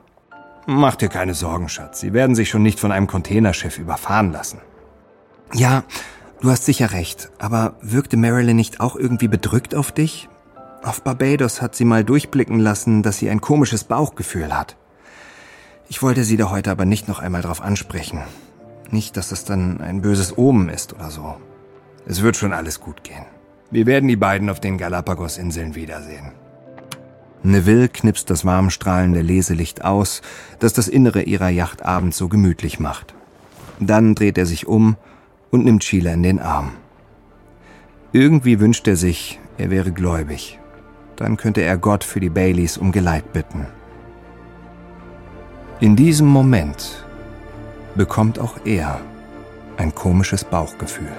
Mach dir keine Sorgen, Schatz. Sie werden sich schon nicht von einem Containerschiff überfahren lassen. Ja, du hast sicher recht. Aber wirkte Marilyn nicht auch irgendwie bedrückt auf dich? Auf Barbados hat sie mal durchblicken lassen, dass sie ein komisches Bauchgefühl hat. Ich wollte sie da heute aber nicht noch einmal drauf ansprechen. Nicht, dass das dann ein böses Omen ist oder so. Es wird schon alles gut gehen. Wir werden die beiden auf den Galapagos-Inseln wiedersehen. Neville knipst das warmstrahlende Leselicht aus, das das Innere ihrer Yacht abends so gemütlich macht. Dann dreht er sich um und nimmt Sheila in den Arm. Irgendwie wünscht er sich, er wäre gläubig. Dann könnte er Gott für die Baileys um Geleit bitten. In diesem Moment bekommt auch er ein komisches Bauchgefühl.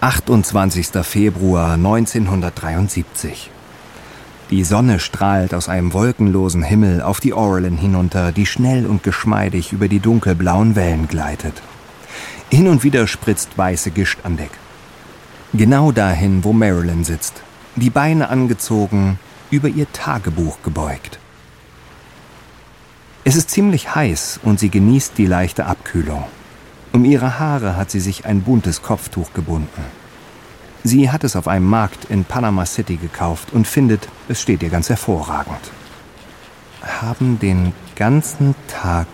28. Februar 1973. Die Sonne strahlt aus einem wolkenlosen Himmel auf die Orlin hinunter, die schnell und geschmeidig über die dunkelblauen Wellen gleitet. Hin und wieder spritzt weiße Gischt an Deck. Genau dahin, wo Marilyn sitzt, die Beine angezogen, über ihr Tagebuch gebeugt. Es ist ziemlich heiß und sie genießt die leichte Abkühlung. Um ihre Haare hat sie sich ein buntes Kopftuch gebunden. Sie hat es auf einem Markt in Panama City gekauft und findet, es steht ihr ganz hervorragend. Haben den ganzen Tag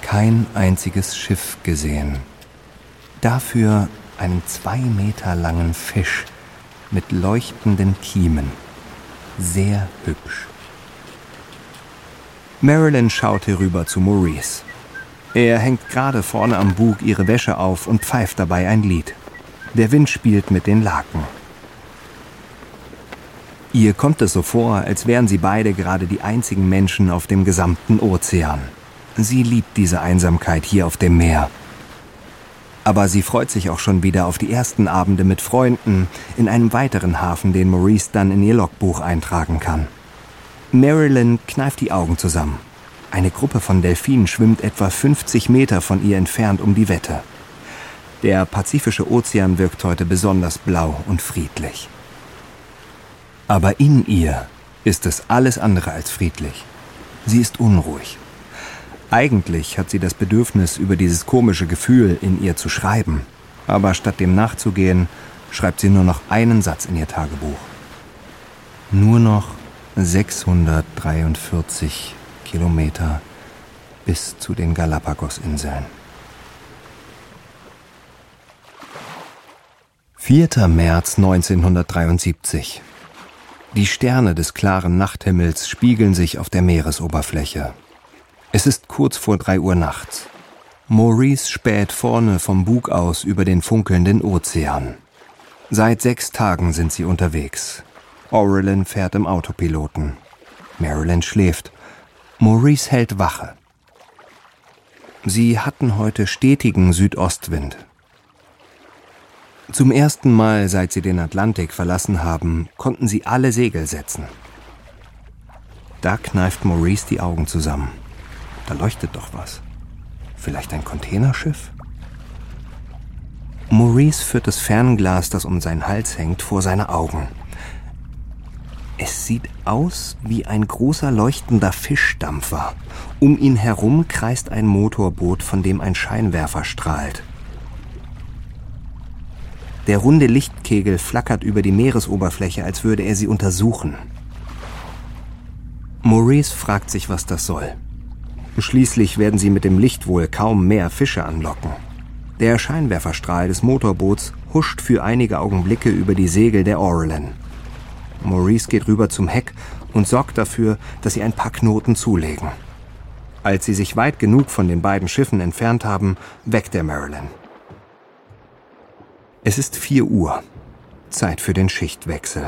kein einziges Schiff gesehen. Dafür einen zwei Meter langen Fisch mit leuchtenden Kiemen. Sehr hübsch. Marilyn schaut herüber zu Maurice. Er hängt gerade vorne am Bug ihre Wäsche auf und pfeift dabei ein Lied. Der Wind spielt mit den Laken. Ihr kommt es so vor, als wären sie beide gerade die einzigen Menschen auf dem gesamten Ozean. Sie liebt diese Einsamkeit hier auf dem Meer. Aber sie freut sich auch schon wieder auf die ersten Abende mit Freunden in einem weiteren Hafen, den Maurice dann in ihr Logbuch eintragen kann. Marilyn kneift die Augen zusammen. Eine Gruppe von Delfinen schwimmt etwa 50 Meter von ihr entfernt um die Wette. Der Pazifische Ozean wirkt heute besonders blau und friedlich. Aber in ihr ist es alles andere als friedlich. Sie ist unruhig. Eigentlich hat sie das Bedürfnis, über dieses komische Gefühl in ihr zu schreiben. Aber statt dem nachzugehen, schreibt sie nur noch einen Satz in ihr Tagebuch. Nur noch 643 Kilometer bis zu den Galapagos-Inseln. 4. März 1973. Die Sterne des klaren Nachthimmels spiegeln sich auf der Meeresoberfläche. Es ist kurz vor drei Uhr nachts. Maurice späht vorne vom Bug aus über den funkelnden Ozean. Seit sechs Tagen sind sie unterwegs. Aurelin fährt im Autopiloten. Marilyn schläft. Maurice hält Wache. Sie hatten heute stetigen Südostwind. Zum ersten Mal, seit sie den Atlantik verlassen haben, konnten sie alle Segel setzen. Da kneift Maurice die Augen zusammen. Da leuchtet doch was. Vielleicht ein Containerschiff? Maurice führt das Fernglas, das um seinen Hals hängt, vor seine Augen. Es sieht aus wie ein großer leuchtender Fischdampfer. Um ihn herum kreist ein Motorboot, von dem ein Scheinwerfer strahlt. Der runde Lichtkegel flackert über die Meeresoberfläche, als würde er sie untersuchen. Maurice fragt sich, was das soll. Schließlich werden sie mit dem Licht wohl kaum mehr Fische anlocken. Der Scheinwerferstrahl des Motorboots huscht für einige Augenblicke über die Segel der Orlan. Maurice geht rüber zum Heck und sorgt dafür, dass sie ein paar Knoten zulegen. Als sie sich weit genug von den beiden Schiffen entfernt haben, weckt er Marilyn. Es ist vier Uhr. Zeit für den Schichtwechsel.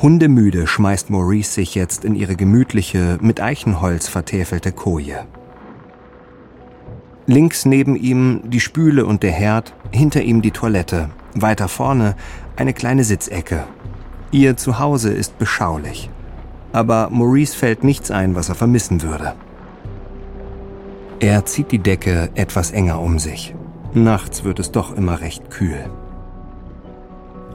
Hundemüde schmeißt Maurice sich jetzt in ihre gemütliche, mit Eichenholz vertäfelte Koje. Links neben ihm die Spüle und der Herd, hinter ihm die Toilette, weiter vorne eine kleine Sitzecke. Ihr Zuhause ist beschaulich. Aber Maurice fällt nichts ein, was er vermissen würde. Er zieht die Decke etwas enger um sich. Nachts wird es doch immer recht kühl.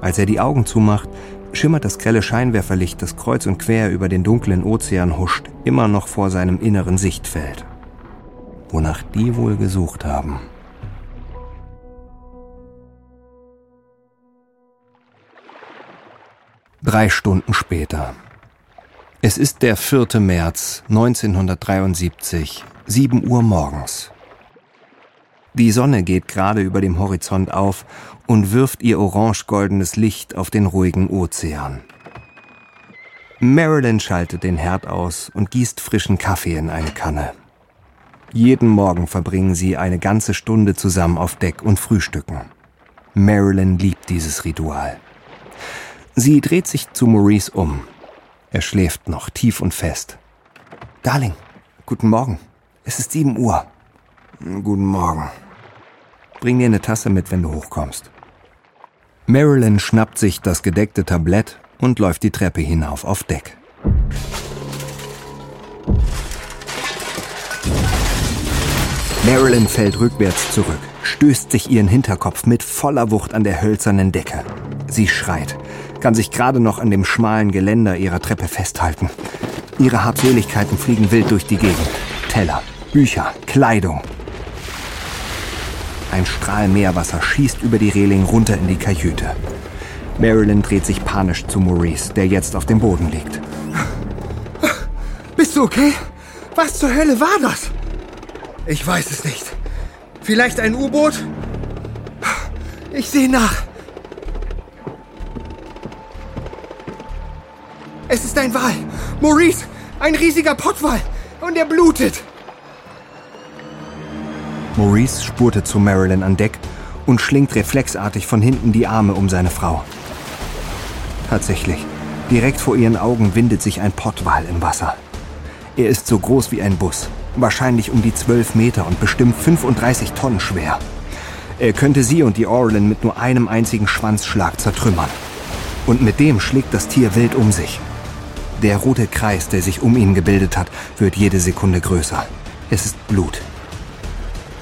Als er die Augen zumacht, schimmert das grelle Scheinwerferlicht, das kreuz und quer über den dunklen Ozean huscht, immer noch vor seinem inneren Sichtfeld. Wonach die wohl gesucht haben. Drei Stunden später. Es ist der 4. März 1973, 7 Uhr morgens. Die Sonne geht gerade über dem Horizont auf und wirft ihr orange-goldenes Licht auf den ruhigen Ozean. Marilyn schaltet den Herd aus und gießt frischen Kaffee in eine Kanne. Jeden Morgen verbringen sie eine ganze Stunde zusammen auf Deck und frühstücken. Marilyn liebt dieses Ritual. Sie dreht sich zu Maurice um. Er schläft noch tief und fest. Darling, guten Morgen. Es ist sieben Uhr. Guten Morgen. Bring dir eine Tasse mit, wenn du hochkommst. Marilyn schnappt sich das gedeckte Tablett und läuft die Treppe hinauf auf Deck. Marilyn fällt rückwärts zurück, stößt sich ihren Hinterkopf mit voller Wucht an der hölzernen Decke. Sie schreit, kann sich gerade noch an dem schmalen Geländer ihrer Treppe festhalten. Ihre Habseligkeiten fliegen wild durch die Gegend. Teller, Bücher, Kleidung. Ein Strahl Meerwasser schießt über die Reling runter in die Kajüte. Marilyn dreht sich panisch zu Maurice, der jetzt auf dem Boden liegt. Bist du okay? Was zur Hölle war das? Ich weiß es nicht. Vielleicht ein U-Boot? Ich sehe nach. Es ist ein Wal. Maurice, ein riesiger Pottwal. Und er blutet. Maurice spurte zu Marilyn an Deck und schlingt reflexartig von hinten die Arme um seine Frau. Tatsächlich, direkt vor ihren Augen windet sich ein Pottwal im Wasser. Er ist so groß wie ein Bus, wahrscheinlich um die 12 Meter und bestimmt 35 Tonnen schwer. Er könnte sie und die Orlin mit nur einem einzigen Schwanzschlag zertrümmern. Und mit dem schlägt das Tier wild um sich. Der rote Kreis, der sich um ihn gebildet hat, wird jede Sekunde größer. Es ist Blut.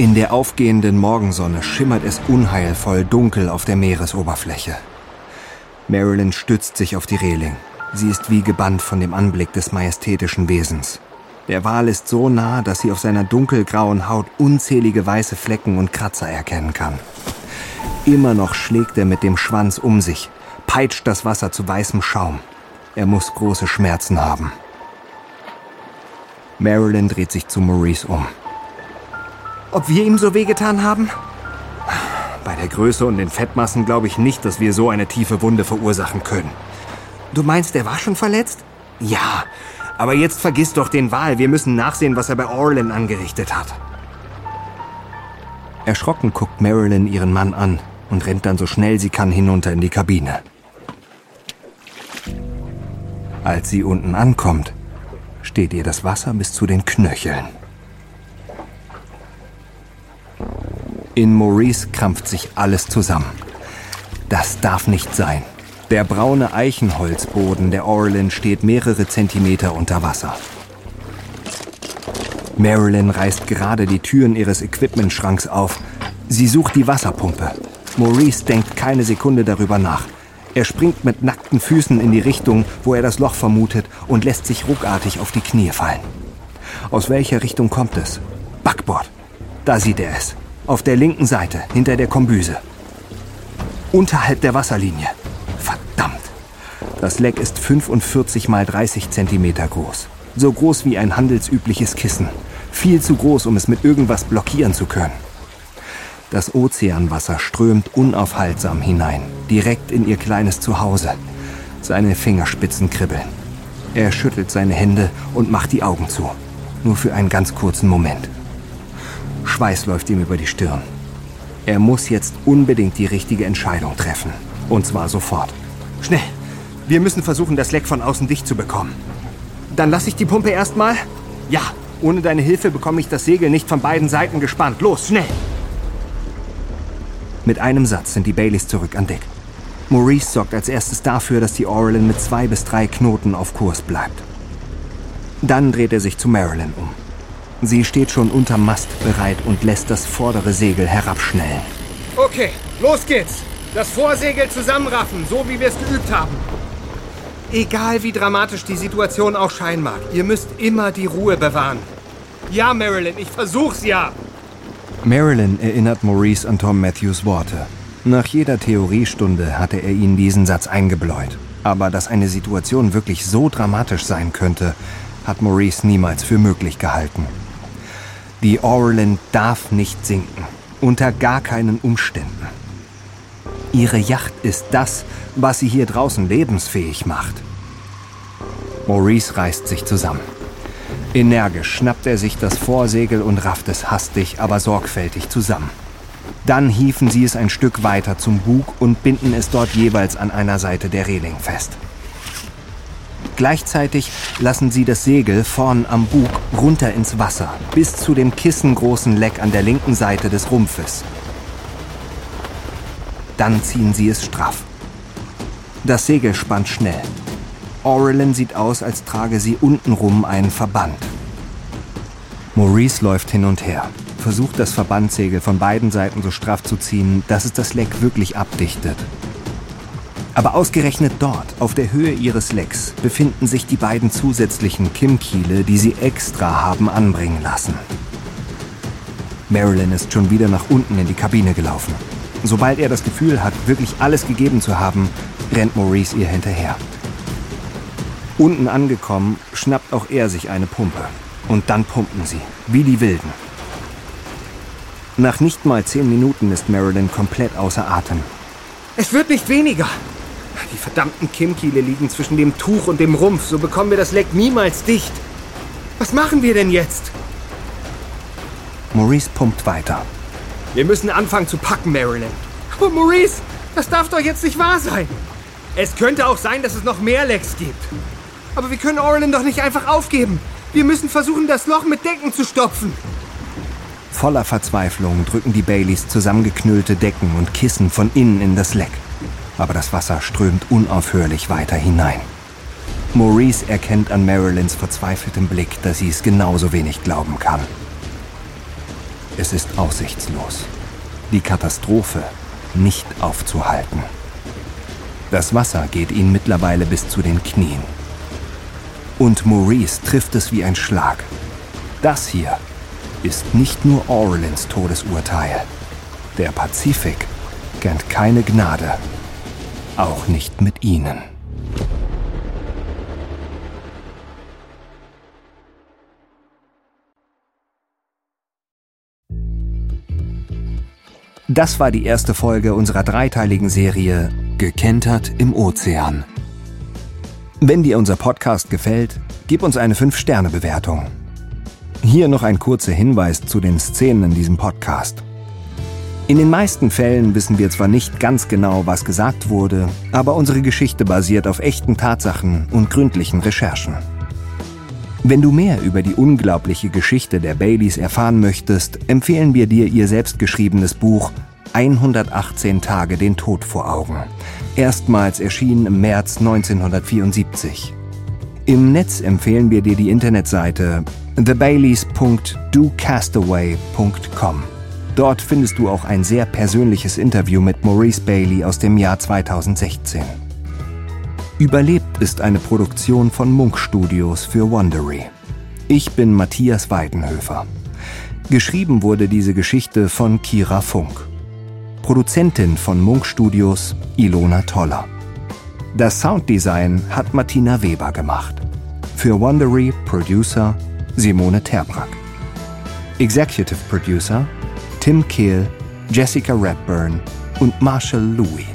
In der aufgehenden Morgensonne schimmert es unheilvoll dunkel auf der Meeresoberfläche. Marilyn stützt sich auf die Reling. Sie ist wie gebannt von dem Anblick des majestätischen Wesens. Der Wal ist so nah, dass sie auf seiner dunkelgrauen Haut unzählige weiße Flecken und Kratzer erkennen kann. Immer noch schlägt er mit dem Schwanz um sich, peitscht das Wasser zu weißem Schaum. Er muss große Schmerzen haben. Marilyn dreht sich zu Maurice um. Ob wir ihm so wehgetan haben? Bei der Größe und den Fettmassen glaube ich nicht, dass wir so eine tiefe Wunde verursachen können. Du meinst, er war schon verletzt? Ja, aber jetzt vergiss doch den Wal. Wir müssen nachsehen, was er bei Orlin angerichtet hat. Erschrocken guckt Marilyn ihren Mann an und rennt dann so schnell sie kann hinunter in die Kabine. Als sie unten ankommt, steht ihr das Wasser bis zu den Knöcheln. In Maurice krampft sich alles zusammen. Das darf nicht sein. Der braune Eichenholzboden der Orlin steht mehrere Zentimeter unter Wasser. Marilyn reißt gerade die Türen ihres Equipmentschranks auf. Sie sucht die Wasserpumpe. Maurice denkt keine Sekunde darüber nach. Er springt mit nackten Füßen in die Richtung, wo er das Loch vermutet, und lässt sich ruckartig auf die Knie fallen. Aus welcher Richtung kommt es? Backbord. Da sieht er es. Auf der linken Seite, hinter der Kombüse. Unterhalb der Wasserlinie. Verdammt. Das Leck ist 45 mal 30 Zentimeter groß. So groß wie ein handelsübliches Kissen. Viel zu groß, um es mit irgendwas blockieren zu können. Das Ozeanwasser strömt unaufhaltsam hinein, direkt in ihr kleines Zuhause. Seine Fingerspitzen kribbeln. Er schüttelt seine Hände und macht die Augen zu. Nur für einen ganz kurzen Moment. Schweiß läuft ihm über die Stirn. Er muss jetzt unbedingt die richtige Entscheidung treffen. Und zwar sofort. Schnell! Wir müssen versuchen, das Leck von außen dicht zu bekommen. Dann lasse ich die Pumpe erstmal? Ja, ohne deine Hilfe bekomme ich das Segel nicht von beiden Seiten gespannt. Los, schnell! Mit einem Satz sind die Baileys zurück an Deck. Maurice sorgt als erstes dafür, dass die Orlin mit zwei bis drei Knoten auf Kurs bleibt. Dann dreht er sich zu Marilyn um. Sie steht schon unterm Mast bereit und lässt das vordere Segel herabschnellen. Okay, los geht's. Das Vorsegel zusammenraffen, so wie wir es geübt haben. Egal wie dramatisch die Situation auch scheinen mag, ihr müsst immer die Ruhe bewahren. Ja, Marilyn, ich versuch's ja. Marilyn erinnert Maurice an Tom Matthews Worte. Nach jeder Theoriestunde hatte er ihnen diesen Satz eingebläut. Aber dass eine Situation wirklich so dramatisch sein könnte, hat Maurice niemals für möglich gehalten. Die Orlin darf nicht sinken. Unter gar keinen Umständen. Ihre Yacht ist das, was sie hier draußen lebensfähig macht. Maurice reißt sich zusammen. Energisch schnappt er sich das Vorsegel und rafft es hastig, aber sorgfältig zusammen. Dann hieven sie es ein Stück weiter zum Bug und binden es dort jeweils an einer Seite der Reling fest. Gleichzeitig lassen sie das Segel vorn am Bug runter ins Wasser, bis zu dem kissengroßen Leck an der linken Seite des Rumpfes. Dann ziehen sie es straff. Das Segel spannt schnell. Aurelin sieht aus, als trage sie untenrum einen Verband. Maurice läuft hin und her, versucht das Verbandsegel von beiden Seiten so straff zu ziehen, dass es das Leck wirklich abdichtet. Aber ausgerechnet dort, auf der Höhe ihres Lecks, befinden sich die beiden zusätzlichen Kimmkiele, die sie extra haben anbringen lassen. Marilyn ist schon wieder nach unten in die Kabine gelaufen. Sobald er das Gefühl hat, wirklich alles gegeben zu haben, rennt Maurice ihr hinterher. Unten angekommen, schnappt auch er sich eine Pumpe. Und dann pumpen sie, wie die Wilden. Nach nicht mal zehn Minuten ist Marilyn komplett außer Atem. Es wird nicht weniger. Die verdammten Kimmkiele liegen zwischen dem Tuch und dem Rumpf, so bekommen wir das Leck niemals dicht. Was machen wir denn jetzt? Maurice pumpt weiter. Wir müssen anfangen zu packen, Marilyn. Aber Maurice, das darf doch jetzt nicht wahr sein. Es könnte auch sein, dass es noch mehr Lecks gibt. Aber wir können Orlin doch nicht einfach aufgeben. Wir müssen versuchen, das Loch mit Decken zu stopfen. Voller Verzweiflung drücken die Baileys zusammengeknüllte Decken und Kissen von innen in das Leck. Aber das Wasser strömt unaufhörlich weiter hinein. Maurice erkennt an Marilyns verzweifeltem Blick, dass sie es genauso wenig glauben kann. Es ist aussichtslos. Die Katastrophe nicht aufzuhalten. Das Wasser geht ihnen mittlerweile bis zu den Knien. Und Maurice trifft es wie ein Schlag. Das hier ist nicht nur Orlins Todesurteil. Der Pazifik kennt keine Gnade. Auch nicht mit ihnen. Das war die erste Folge unserer dreiteiligen Serie Gekentert im Ozean. Wenn dir unser Podcast gefällt, gib uns eine 5-Sterne-Bewertung. Hier noch ein kurzer Hinweis zu den Szenen in diesem Podcast. In den meisten Fällen wissen wir zwar nicht ganz genau, was gesagt wurde, aber unsere Geschichte basiert auf echten Tatsachen und gründlichen Recherchen. Wenn du mehr über die unglaubliche Geschichte der Baileys erfahren möchtest, empfehlen wir dir ihr selbstgeschriebenes Buch 118 Tage den Tod vor Augen erstmals erschienen im März 1974. Im Netz empfehlen wir dir die Internetseite thebaileys.docastaway.com. Dort findest du auch ein sehr persönliches Interview mit Maurice Bailey aus dem Jahr 2016. Überlebt ist eine Produktion von Munk Studios für Wondery. Ich bin Matthias Weidenhöfer. Geschrieben wurde diese Geschichte von Kira Funk. Produzentin von Munk Studios Ilona Toller. Das Sounddesign hat Martina Weber gemacht. Für Wondery Producer Simone Terbrack. Executive Producer Tim Kehl, Jessica Redburn und Marshall Louis.